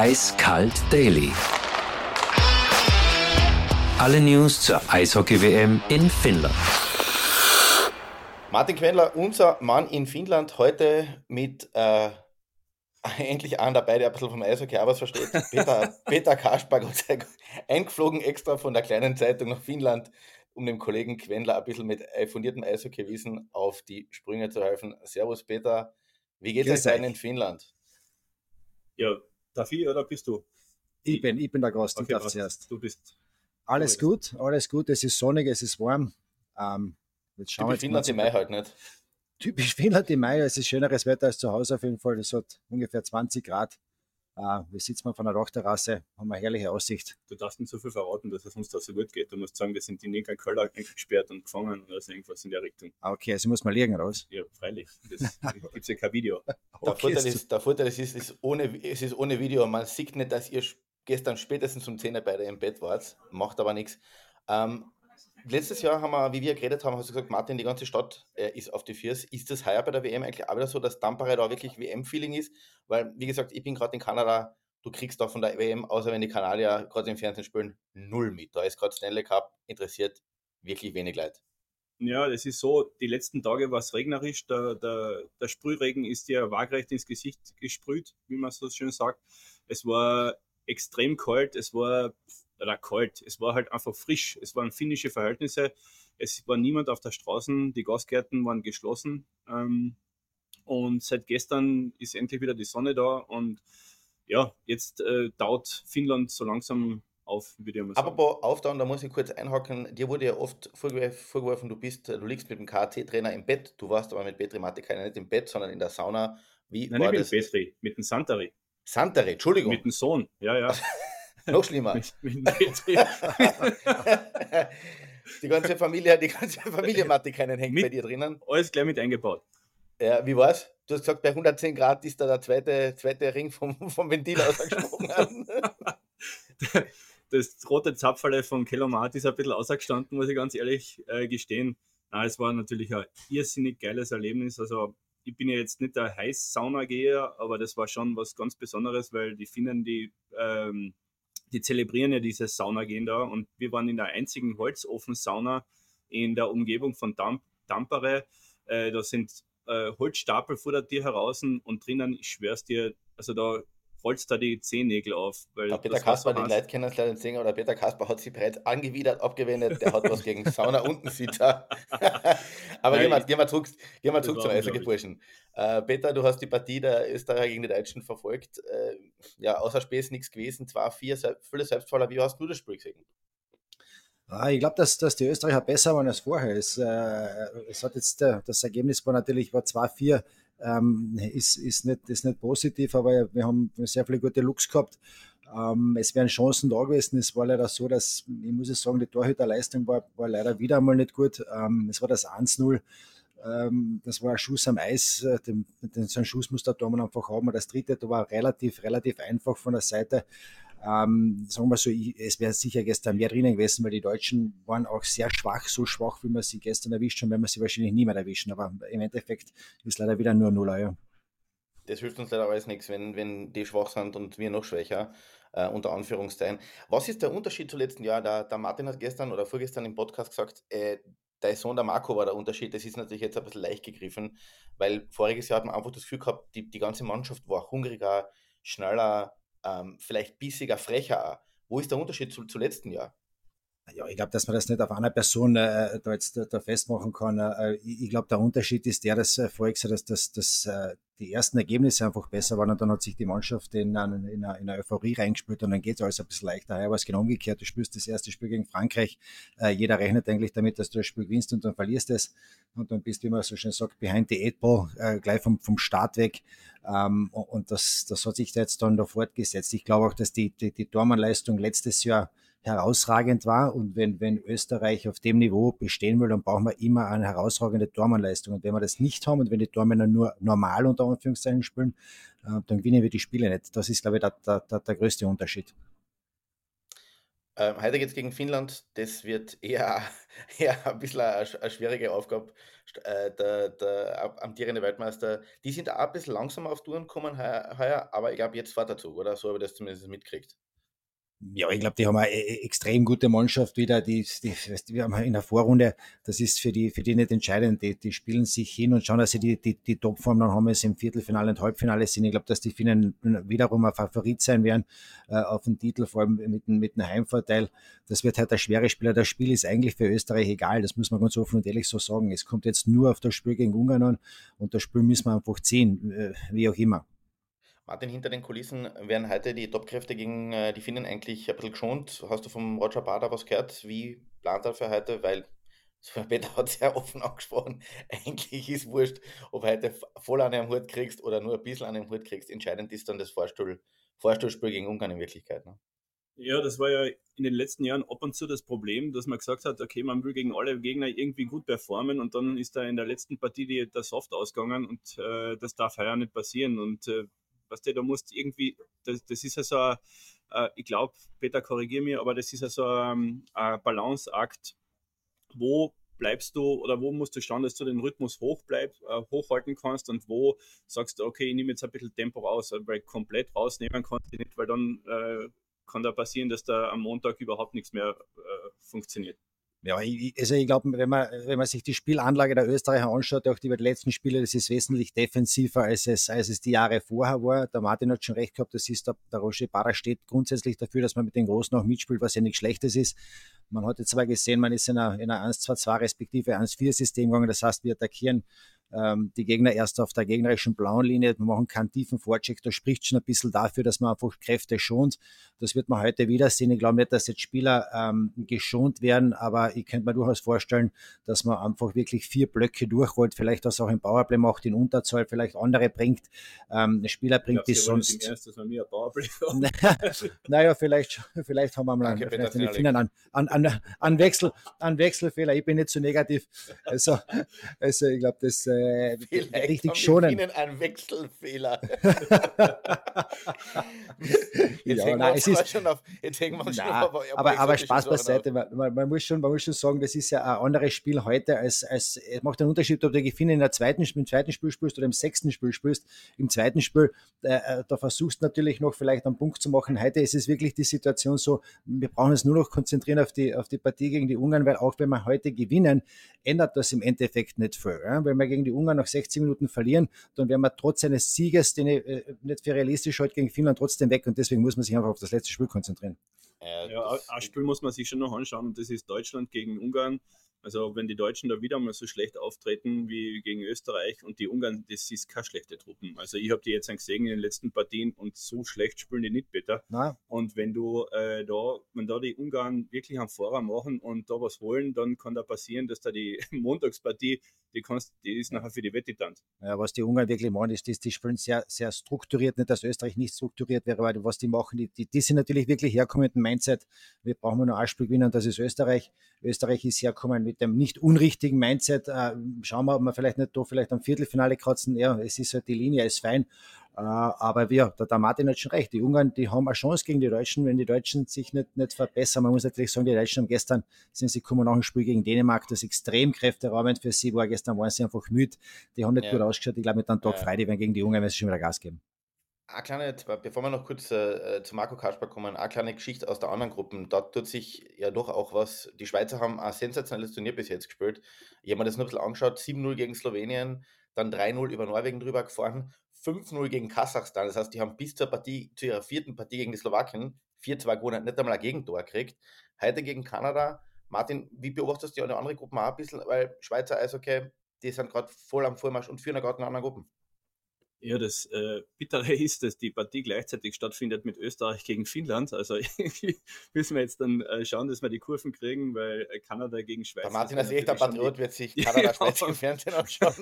Eiskalt Daily. Alle News zur Eishockey-WM in Finnland. Martin Quendler, unser Mann in Finnland, heute mit äh, endlich einen dabei, der ein bisschen vom Eishockey auch was versteht. Peter, Peter Dank, eingeflogen extra von der kleinen Zeitung nach Finnland, um dem Kollegen Quendler ein bisschen mit fundiertem Eishockey-Wissen auf die Sprünge zu helfen. Servus Peter, wie geht es euch in Finnland? Ja, darf ich oder bist du? Ich bin, ich bin der Gast, okay, ich darf zuerst. Du bist. Alles gut, alles gut, es ist sonnig, es ist warm. Ähm, jetzt schauen Typisch Finnland im Mai halt nicht. Typisch Finnland im Mai, es ist schöneres Wetter als zu Hause auf jeden Fall. Es hat ungefähr 20 Grad. Uh, wir sitzen von der Dachterrasse, haben eine herrliche Aussicht. Du darfst nicht so viel verraten, dass es uns da so gut geht. Du musst sagen, wir sind in irgendeinem Keller gesperrt und gefangen oder so irgendwas in der Richtung. Ah, okay, also muss man liegen, raus. Ja, freilich. Das gibt es ja kein Video. Der okay, Vorteil ist, der Vorteil ist, es ist, ohne, es ist ohne Video. Man sieht nicht, dass ihr gestern spätestens um 10 Uhr beide im Bett wart. Macht aber nichts. Ähm, letztes Jahr haben wir, wie wir geredet haben, hast du gesagt, Martin, die ganze Stadt äh, ist auf die Viers. Ist das heuer bei der WM eigentlich auch wieder so, dass Tampere da wirklich WM-Feeling ist? Weil, wie gesagt, ich bin gerade in Kanada du kriegst da von der WM, außer wenn die Kanadier gerade im Fernsehen spielen, null mit. Da ist gerade Stanley Cup interessiert wirklich wenig Leid. Ja, das ist so, die letzten Tage war es regnerisch, der, der, der Sprühregen ist dir waagrecht ins Gesicht gesprüht, wie man so schön sagt. Es war extrem kalt, es war, oder kalt, es war halt einfach frisch, es waren finnische Verhältnisse, es war niemand auf der Straße, die Gasgärten waren geschlossen ähm, und seit gestern ist endlich wieder die Sonne da und ja, jetzt äh, taut Finnland so langsam auf, würde ich mal sagen. Aber auftauen, da muss ich kurz einhaken. Dir wurde ja oft vorgeworfen, du bist, du liegst mit dem KT-Trainer im Bett. Du warst aber mit Petri Matikainen nicht im Bett, sondern in der Sauna. Wie Nein, war nicht das? mit Petri, mit dem Santari. Santari, Entschuldigung. Mit dem Sohn, ja, ja. Noch schlimmer. die ganze Familie, die ganze Familie Matikainen hängt mit, bei dir drinnen. Alles gleich mit eingebaut. Ja, wie war's? Du hast gesagt, bei 110 Grad ist da der zweite, zweite Ring vom, vom Ventil ausgesprungen. das rote Zapferle von Kellomat ist ein bisschen ausgestanden, muss ich ganz ehrlich äh, gestehen. Na, es war natürlich ein irrsinnig geiles Erlebnis. Also ich bin ja jetzt nicht der Heiß-Sauna-Geher, aber das war schon was ganz Besonderes, weil die Finnen, die, ähm, die zelebrieren ja dieses Saunagehen da und wir waren in der einzigen Holzofen-Sauna in der Umgebung von Damp Tampere. Äh, da sind äh, Holzstapel vor der Tür heraus und drinnen, ich schwör's dir, also da holst da die Zehennägel auf. Weil der Peter Kasper, den Leute kennen es leider nicht sehen, aber der Peter Kasper hat sich bereits angewidert abgewendet. Der hat was gegen Sauna unten sieht er. aber Nein, gehen, wir, gehen wir zurück, gehen wir zurück zum Eishockey-Burschen. Äh, Peter, du hast die Partie der Österreicher gegen die Deutschen verfolgt. Äh, ja, außer Späß nichts gewesen. Zwar vier, viele Selbstfaller. Wie hast du das Spiel gesehen? Ah, ich glaube, dass, dass die Österreicher besser waren als vorher. Es, äh, es hat jetzt, äh, das Ergebnis war natürlich war 2-4, ähm, ist, ist, nicht, ist nicht positiv, aber wir haben sehr viele gute Looks gehabt. Ähm, es wären Chancen da gewesen. Es war leider so, dass, ich muss es sagen, die Torhüterleistung war, war leider wieder einmal nicht gut. Ähm, es war das 1-0. Ähm, das war ein Schuss am Eis. Den, den, so einen Schuss muss der Tormann einfach haben. Das dritte, da war relativ, relativ einfach von der Seite. Ähm, sagen wir so, ich, es wäre sicher gestern mehr drinnen gewesen, weil die Deutschen waren auch sehr schwach, so schwach, wie man sie gestern erwischt haben, werden wir sie wahrscheinlich nie mehr erwischen. Aber im Endeffekt ist leider wieder nur 0 Euro. Das hilft uns leider alles nichts, wenn, wenn die schwach sind und wir noch schwächer, äh, unter Anführungszeichen. Was ist der Unterschied zu letzten Jahr? Der, der Martin hat gestern oder vorgestern im Podcast gesagt, äh, der Sohn der Marco war der Unterschied. Das ist natürlich jetzt ein bisschen leicht gegriffen, weil voriges Jahr hat man einfach das Gefühl gehabt, die, die ganze Mannschaft war hungriger, schneller, ähm, vielleicht bissiger, frecher. Wo ist der Unterschied zu, zu letzten Jahr? Ja, ich glaube, dass man das nicht auf einer Person äh, da jetzt da festmachen kann. Äh, ich, ich glaube, der Unterschied ist der, dass äh, vorher gesagt dass, dass, dass äh, die ersten Ergebnisse einfach besser waren und dann hat sich die Mannschaft in, in, eine, in eine Euphorie reingespielt und dann geht es alles ein bisschen leichter. War es genau umgekehrt. Du spielst das erste Spiel gegen Frankreich. Äh, jeder rechnet eigentlich damit, dass du das Spiel gewinnst und dann verlierst es und dann bist du, wie man so schön sagt, behind the eight ball, äh, gleich vom, vom Start weg. Ähm, und das, das hat sich da jetzt dann da fortgesetzt. Ich glaube auch, dass die, die, die Tormannleistung letztes Jahr herausragend war. Und wenn, wenn Österreich auf dem Niveau bestehen will, dann brauchen wir immer eine herausragende Tormannleistung. Und wenn wir das nicht haben und wenn die Tormänner nur normal unter Anführungszeichen spielen, äh, dann gewinnen wir die Spiele nicht. Das ist, glaube ich, der, der, der größte Unterschied. Ähm, heute geht es gegen Finnland. Das wird eher, eher ein bisschen eine, eine schwierige Aufgabe, äh, der, der amtierende Weltmeister, die sind auch ein bisschen langsamer auf Touren gekommen heuer, aber ich glaube, jetzt fährt der Zug, oder? So habe ich das zumindest mitgekriegt. Ja, ich glaube, die haben eine e-, extrem gute Mannschaft wieder. Die, die, wir haben in der Vorrunde, das ist für die, für die nicht entscheidend. Die, die spielen sich hin und schauen, dass sie die, die, die Topform dann haben, es im Viertelfinale und Halbfinale sind. Ich glaube, dass die Finnen wiederum ein Favorit sein werden äh, auf den Titel, vor allem mit, mit einem Heimvorteil. Das wird halt ein schweres Spiel. Das Spiel ist eigentlich für Österreich egal. Das muss man ganz offen und ehrlich so sagen. Es kommt jetzt nur auf das Spiel gegen Ungarn an und das Spiel müssen wir einfach ziehen, äh, wie auch immer. Martin, hinter den Kulissen werden heute die Topkräfte gegen äh, die Finnen eigentlich ein bisschen geschont. Hast du vom Roger Bader was gehört? Wie plant er für heute? Weil, so Peter hat sehr offen angesprochen, eigentlich ist wurscht, ob heute voll an einem Hut kriegst oder nur ein bisschen an einem Hut kriegst. Entscheidend ist dann das Vorstuhl, Vorstuhlspiel gegen Ungarn in Wirklichkeit. Ne? Ja, das war ja in den letzten Jahren ab und zu das Problem, dass man gesagt hat, okay, man will gegen alle Gegner irgendwie gut performen und dann ist da in der letzten Partie der Soft ausgegangen und äh, das darf ja nicht passieren. Und äh, Weißt du, da musst irgendwie, das, das ist ja so, ein, äh, ich glaube, Peter, korrigier mich, aber das ist ja so ein, ein Balanceakt, wo bleibst du oder wo musst du schauen, dass du den Rhythmus hoch bleibst, äh, hochhalten kannst und wo sagst du, okay, ich nehme jetzt ein bisschen Tempo raus, weil komplett rausnehmen kannst du nicht, weil dann äh, kann da passieren, dass da am Montag überhaupt nichts mehr äh, funktioniert. Ja, also ich glaube, wenn man, wenn man sich die Spielanlage der Österreicher anschaut, auch die letzten Spiele, das ist wesentlich defensiver, als es, als es die Jahre vorher war. Der Martin hat schon recht gehabt, das ist der, der Roger Barra steht grundsätzlich dafür, dass man mit den Großen auch mitspielt, was ja nichts Schlechtes ist. Man hat jetzt zwar gesehen, man ist in einer, in einer 1-2-2 respektive 1-4-System gegangen, das heißt, wir attackieren ähm, die Gegner erst auf der gegnerischen blauen Linie. Wir machen keinen tiefen Vorcheck. Da spricht schon ein bisschen dafür, dass man einfach Kräfte schont. Das wird man heute wieder sehen. Ich glaube nicht, dass jetzt Spieler ähm, geschont werden, aber ich könnte mir durchaus vorstellen, dass man einfach wirklich vier Blöcke durchrollt, vielleicht das auch im Powerplay macht, in Unterzahl, vielleicht andere bringt. Ähm, Spieler bringt die sonst. Ernst, dass man mir Powerplay naja, vielleicht, vielleicht haben wir mal Danke, vielleicht den an, an, an, an, Wechsel, an Wechselfehler. Ich bin nicht zu so negativ. Also, also ich glaube, das äh, äh, richtig schonen. Ihnen ein Wechselfehler. jetzt, ja, hängen nein, wir ist, schon auf, jetzt hängen wir uns schon auf, aber, aber Spaß beiseite. Man, man, muss schon, man muss schon sagen, das ist ja ein anderes Spiel heute. Als, als, es macht einen Unterschied, ob du gegen in der zweiten, im zweiten Spiel spielst oder im sechsten Spiel spielst. Im zweiten Spiel, äh, äh, da versuchst du natürlich noch vielleicht einen Punkt zu machen. Heute ist es wirklich die Situation so, wir brauchen uns nur noch konzentrieren auf die, auf die Partie gegen die Ungarn, weil auch wenn wir heute gewinnen, ändert das im Endeffekt nicht viel. Ja? Wenn wir gegen die Ungarn nach 60 Minuten verlieren, dann wären wir trotz eines Sieges, den ich äh, nicht für realistisch heute gegen Finnland trotzdem weg und deswegen muss man sich einfach auf das letzte Spiel konzentrieren. Ja, ein Spiel muss man sich schon noch anschauen und das ist Deutschland gegen Ungarn. Also wenn die Deutschen da wieder mal so schlecht auftreten wie gegen Österreich und die Ungarn, das ist keine schlechte Truppen. Also ich habe die jetzt gesehen in den letzten Partien und so schlecht spielen die nicht bitte. Und wenn du äh, da, wenn da die Ungarn wirklich einen Fahrer machen und da was holen, dann kann da passieren, dass da die Montagspartie, die kannst, die ist nachher für die Wette dann. Ja, was die Ungarn wirklich machen, ist, die, die spielen sehr, sehr strukturiert, nicht dass Österreich nicht strukturiert wäre, weil was die machen, die, die, die sind natürlich wirklich herkommen mit dem Mindset, wir brauchen nur ein Spiel gewinnen, das ist Österreich. Österreich ist herkommen mit dem nicht unrichtigen Mindset, äh, schauen wir, ob wir vielleicht nicht da vielleicht am Viertelfinale kratzen. Ja, es ist halt die Linie, ist fein. Äh, aber wir, der, der Martin hat schon recht. Die Ungarn, die haben eine Chance gegen die Deutschen, wenn die Deutschen sich nicht, nicht verbessern. Man muss natürlich sagen, die Deutschen haben gestern, sind sie kommen nach dem Spiel gegen Dänemark, das extrem kräfteraubend für sie war. Gestern waren sie einfach müde. Die haben nicht ja. gut ausgeschaut. Ich glaube, mit einem Tag ja. frei, die werden gegen die Ungarn, wenn sie schon wieder Gas geben. Eine kleine, bevor wir noch kurz äh, zu Marco Kasper kommen, eine kleine Geschichte aus der anderen Gruppe. Da tut sich ja doch auch was. Die Schweizer haben ein sensationelles Turnier bis jetzt gespielt. Ich habe mir das nur ein bisschen angeschaut. 7-0 gegen Slowenien, dann 3-0 über Norwegen drüber gefahren, 5-0 gegen Kasachstan. Das heißt, die haben bis zur Partie, zu ihrer vierten Partie gegen die Slowakien 4-2 gewonnen, nicht einmal ein Gegentor gekriegt. Heute gegen Kanada. Martin, wie beobachtest du die andere Gruppen auch ein bisschen? Weil Schweizer Eishockey, die sind gerade voll am Vormarsch und führen gerade in anderen Gruppen. Ja, das äh, Bittere ist, dass die Partie gleichzeitig stattfindet mit Österreich gegen Finnland. Also müssen wir jetzt dann äh, schauen, dass wir die Kurven kriegen, weil äh, Kanada gegen Schweiz. Der Martin als echter Patriot wird sich Kanada-Schweiz im Fernsehen anschauen.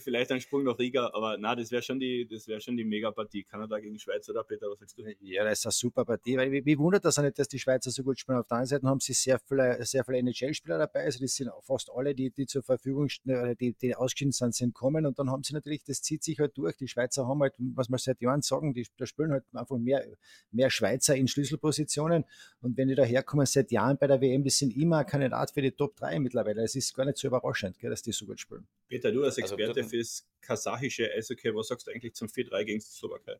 Vielleicht ein Sprung nach Riga, aber na, das wäre schon die, das wäre schon die Mega-Partie. Kanada gegen Schweiz oder Peter, was sagst du? Ja, das ist eine super Partie. Weil, wie, wundert das auch nicht, dass die Schweizer so gut spielen. Auf der anderen Seite haben sie sehr viele, sehr viele NHL-Spieler dabei. Also das sind fast alle, die, die zur Verfügung stehen, die, die ausgeschieden sind, sind kommen. Und dann haben sie natürlich, das zieht sich halt durch. Die Schweizer haben halt, was man seit Jahren sagen, die, da spielen halt einfach mehr, mehr Schweizer in Schlüsselpositionen. Und wenn die da herkommen seit Jahren bei der WM, die sind immer ein Kandidat für die Top 3 mittlerweile. Es ist gar nicht so überraschend, gell, dass die so gut spielen. Peter, du als also Experte also, fürs kasachische Eishockey, was sagst du eigentlich zum 4-3 gegen die Slowakei?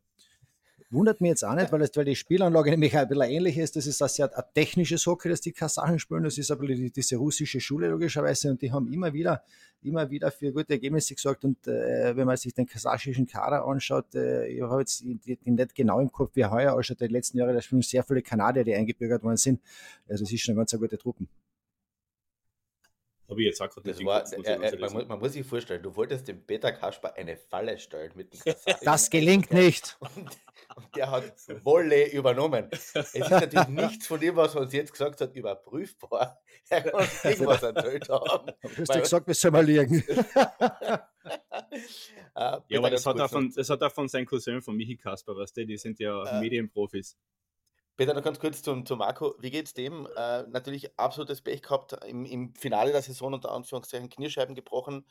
Wundert mich jetzt auch nicht, weil, das, weil die Spielanlage nämlich ein bisschen ähnlich ist. Das ist ein sehr ein technisches Hockey, das die Kasachen spielen. Das ist aber die, diese russische Schule logischerweise und die haben immer wieder, immer wieder für gute Ergebnisse gesorgt. Und äh, wenn man sich den kasachischen Kader anschaut, äh, ich habe jetzt die nicht genau im Kopf, wie er heuer ausschaut. Die letzten Jahre, da spielen sehr viele Kanadier, die eingebürgert worden sind. Also das ist schon eine ganz gute Truppen. Habe ich jetzt auch gerade war, äh, äh, man, man, muss sich vorstellen, du wolltest dem Peter Kasper eine Falle stellen mit dem Das gelingt nicht. Und, und, der hat Wolle übernommen. Es ist natürlich nichts von dem, was er uns jetzt gesagt hat, überprüfbar. Er kann irgendwas erzählt haben. Du hast ja gesagt, wir sollen mal liegen. uh, ja, aber das hat, auch von, das hat auch von seinem Cousin, von Michi Kasper, weißt du, die sind ja uh, Medienprofis. Peter, noch ganz kurz zum, zum Marco. Wie geht es dem? Äh, natürlich absolutes Pech gehabt im, im Finale der Saison unter Anführungszeichen Kniescheiben gebrochen.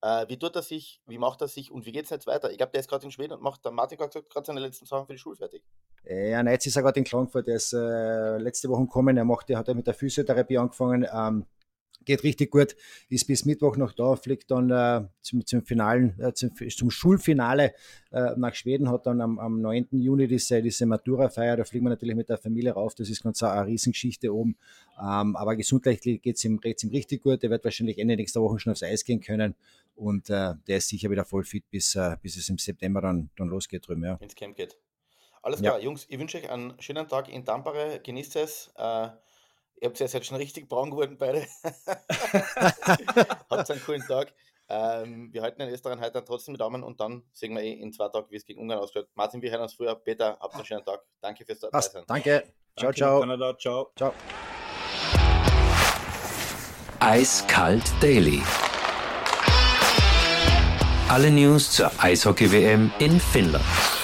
Äh, wie tut er sich? Wie macht er sich? Und wie geht es jetzt weiter? Ich glaube, der ist gerade in Schweden und macht, der Martin hat gerade seine letzten Sachen für die Schule fertig. Ja, nein, jetzt ist er gerade in Klagenfurt. Der ist äh, letzte Woche gekommen. Er macht, er hat ja mit der Physiotherapie angefangen. Ähm, geht richtig gut, ist bis Mittwoch noch da, fliegt dann äh, zum, zum, Finalen, äh, zum, zum, Schulfinale äh, nach Schweden, hat dann am, am 9. Juni diese, diese Matura-Feier, da fliegen wir natürlich mit der Familie rauf, das ist ganz eine, Riesengeschichte oben, ähm, aber gesundheitlich geht es ihm, ihm richtig gut, er wird wahrscheinlich Ende nächster Woche schon aufs Eis gehen können und äh, der ist sicher wieder voll fit, bis, äh, bis es im September dann, dann losgeht drüben. Ja. Ins Camp geht. Alles klar, ja. Jungs, ich wünsche euch einen schönen Tag in Tampere, genießt es. Äh, Ihr habt ja jetzt schon richtig braun geworden, beide. habt einen coolen Tag. Ähm, wir halten den Österreich heute trotzdem mit Daumen und dann sehen wir eh in zwei Tagen, wie es gegen Ungarn ausschaut. Martin, wir hören uns früher. Peter, habt einen schönen Tag. Danke fürs dabei sein. Danke. Ciao, Danke, ciao. Kanada. Ciao. Ciao. Eiskalt Daily. Alle News zur Eishockey-WM in Finnland.